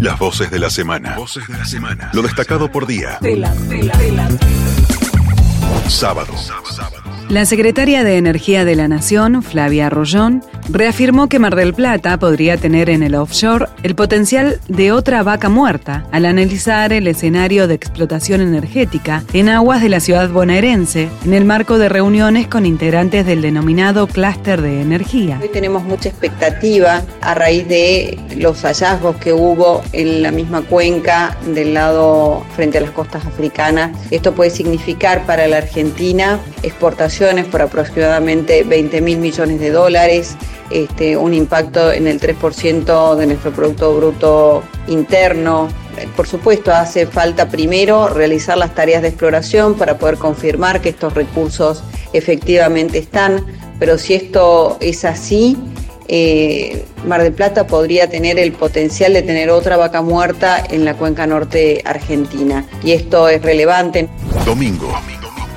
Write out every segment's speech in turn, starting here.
Las voces de la semana. Voces de la semana. Lo destacado por día. Sábado. La secretaria de Energía de la Nación, Flavia Rollón, reafirmó que Mar del Plata podría tener en el offshore el potencial de otra vaca muerta al analizar el escenario de explotación energética en aguas de la ciudad bonaerense en el marco de reuniones con integrantes del denominado clúster de energía. Hoy tenemos mucha expectativa a raíz de los hallazgos que hubo en la misma cuenca del lado frente a las costas africanas. Esto puede significar para la Argentina exportación por aproximadamente 20 mil millones de dólares, este, un impacto en el 3% de nuestro Producto Bruto Interno. Por supuesto, hace falta primero realizar las tareas de exploración para poder confirmar que estos recursos efectivamente están, pero si esto es así, eh, Mar del Plata podría tener el potencial de tener otra vaca muerta en la cuenca norte argentina. Y esto es relevante. Domingo.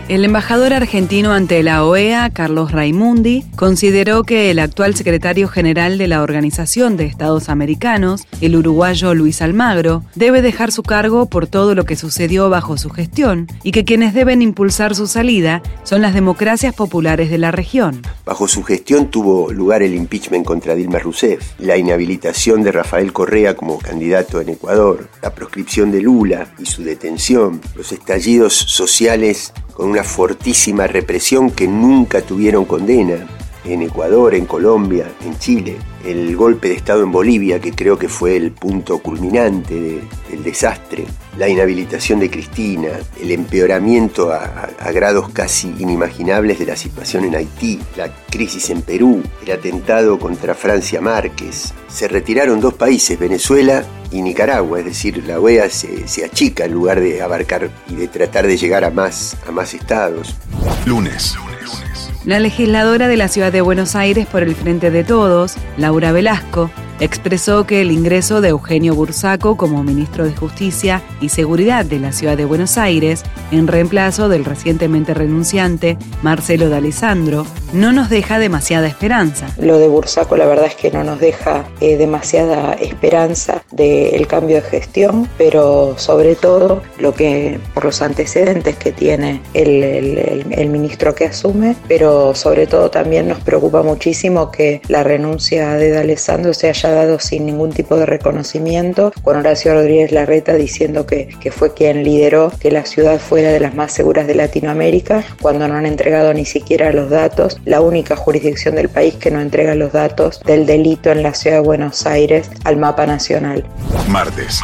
El embajador argentino ante la OEA, Carlos Raimundi, consideró que el actual secretario general de la Organización de Estados Americanos, el uruguayo Luis Almagro, debe dejar su cargo por todo lo que sucedió bajo su gestión y que quienes deben impulsar su salida son las democracias populares de la región. Bajo su gestión tuvo lugar el impeachment contra Dilma Rousseff, la inhabilitación de Rafael Correa como candidato en Ecuador, la proscripción de Lula y su detención, los estallidos sociales con una fortísima represión que nunca tuvieron condena en Ecuador, en Colombia, en Chile, el golpe de Estado en Bolivia, que creo que fue el punto culminante del desastre, la inhabilitación de Cristina, el empeoramiento a, grados casi inimaginables de la situación en Haití, la crisis en Perú, el atentado contra Francia Márquez. Se retiraron dos países, Venezuela y Nicaragua, es decir, la OEA se, se achica en lugar de abarcar y de tratar de llegar a más, a más estados. Lunes. La legisladora de la ciudad de Buenos Aires por el Frente de Todos, Laura Velasco, expresó que el ingreso de Eugenio Bursaco como ministro de Justicia y Seguridad de la Ciudad de Buenos Aires, en reemplazo del recientemente renunciante Marcelo D'Alessandro, no nos deja demasiada esperanza. Lo de Bursaco la verdad es que no nos deja eh, demasiada esperanza del cambio de gestión, pero sobre todo lo que por los antecedentes que tiene el, ministro que asume, pero sobre todo también nos preocupa muchísimo que la renuncia de D'Alessandro se haya dado sin ningún tipo de reconocimiento, con Horacio Rodríguez Larreta diciendo que, que fue quien lideró que la ciudad fuera de las más seguras de Latinoamérica, cuando no han entregado ni siquiera los datos, la única jurisdicción del país que no entrega los datos del delito en la ciudad de Buenos Aires al mapa nacional. Martes.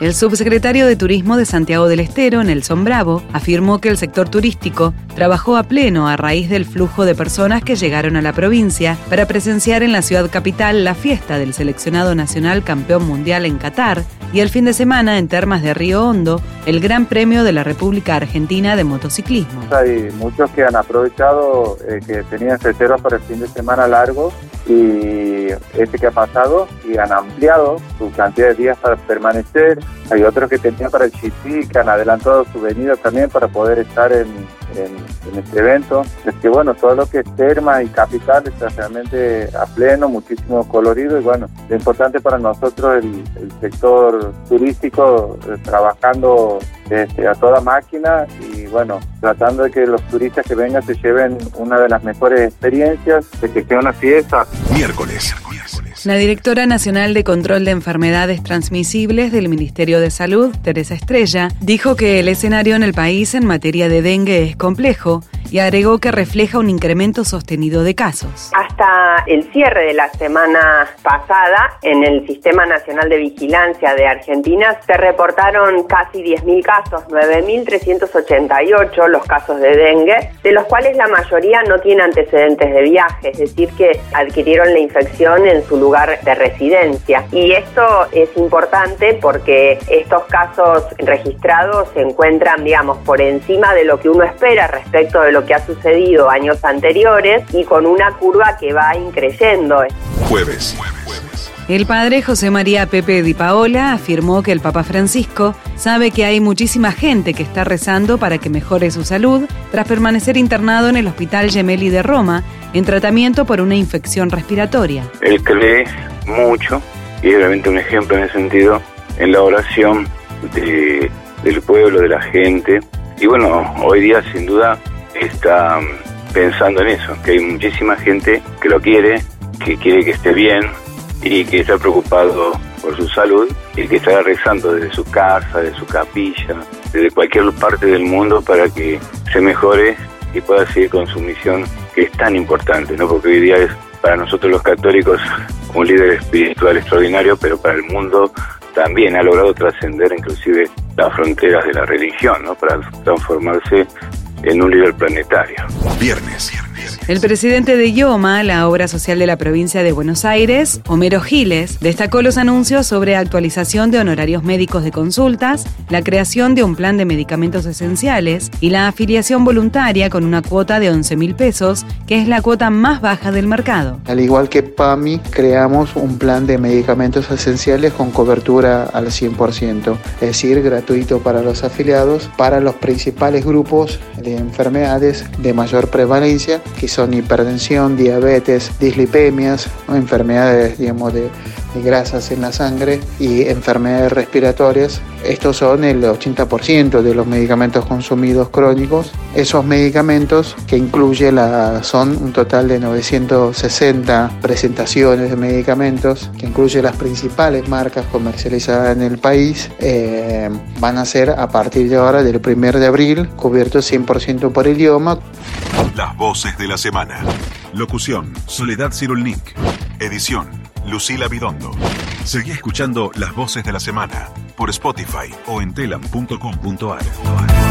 El subsecretario de Turismo de Santiago del Estero, Nelson Bravo, afirmó que el sector turístico trabajó a pleno a raíz del flujo de personas que llegaron a la provincia para presenciar en la ciudad capital la fiesta del seleccionado nacional campeón mundial en Qatar y el fin de semana en Termas de Río Hondo, el Gran Premio de la República Argentina de Motociclismo. Hay muchos que han aprovechado eh, que tenían reservas para el fin de semana largo y este que ha pasado y han ampliado su cantidad de días para permanecer. Hay otros que tenían para el GP que han adelantado su venida también para poder estar en, este evento. Es que bueno, todo lo que es Terma y Capital está realmente a pleno, muchísimo colorido y bueno, lo importante para nosotros el, el sector turístico eh, trabajando este, a toda máquina y bueno, tratando de que los turistas que vengan se lleven una de las mejores experiencias, de que sea una fiesta. Miércoles. La directora nacional de control de enfermedades transmisibles del Ministerio de Salud, Teresa Estrella, dijo que el escenario en el país en materia de dengue es complejo y agregó que refleja un incremento sostenido de casos. Hasta el cierre de la semana pasada, en el Sistema Nacional de Vigilancia de Argentina se reportaron casi 10.000 casos, 9.388 los casos de dengue, de los cuales la mayoría no tiene antecedentes de viaje, es decir, que adquirieron la infección en su lugar de residencia. Y esto es importante porque estos casos registrados se encuentran, digamos, por encima de lo que uno espera respecto de lo que ha sucedido años anteriores y con una curva que va increyendo. Jueves. El padre José María Pepe Di Paola afirmó que el Papa Francisco sabe que hay muchísima gente que está rezando para que mejore su salud tras permanecer internado en el Hospital Gemelli de Roma en tratamiento por una infección respiratoria. Él cree mucho y es realmente un ejemplo en ese sentido en la oración del pueblo, de la gente. Y bueno, hoy día sin duda está pensando en eso, que hay muchísima gente que lo quiere, que quiere que esté bien y que está preocupado por su salud y que está rezando desde su casa, desde su capilla, desde cualquier parte del mundo para que se mejore y pueda seguir con su misión que es tan importante, ¿no? Porque hoy día es para nosotros los católicos un líder espiritual extraordinario, pero para el mundo también ha logrado trascender inclusive las fronteras de la religión, ¿no? Para transformarse en un líder planetario. Viernes. El presidente de IOMA, la obra social de la provincia de Buenos Aires, Homero Giles, destacó los anuncios sobre actualización de honorarios médicos de consultas, la creación de un plan de medicamentos esenciales y la afiliación voluntaria con una cuota de 11 mil pesos, que es la cuota más baja del mercado. Al igual que PAMI, creamos un plan de medicamentos esenciales con cobertura al 100%, es decir, gratuito para los afiliados, para los principales grupos de enfermedades de mayor prevalencia, que son son hipertensión, diabetes, dislipemias, enfermedades digamos, de, grasas en la sangre y enfermedades respiratorias. Estos son el 80% de los medicamentos consumidos crónicos. Esos medicamentos que incluye la, son un total de 960 presentaciones de medicamentos, que incluye las principales marcas comercializadas en el país, eh, van a ser a partir de ahora, del 1 de abril, cubiertos 100% por idioma. Las voces de la semana. Locución, Soledad Cirulnik. Edición, Lucila Bidondo. Seguí escuchando Las voces de la semana por Spotify o en telam.com.ar.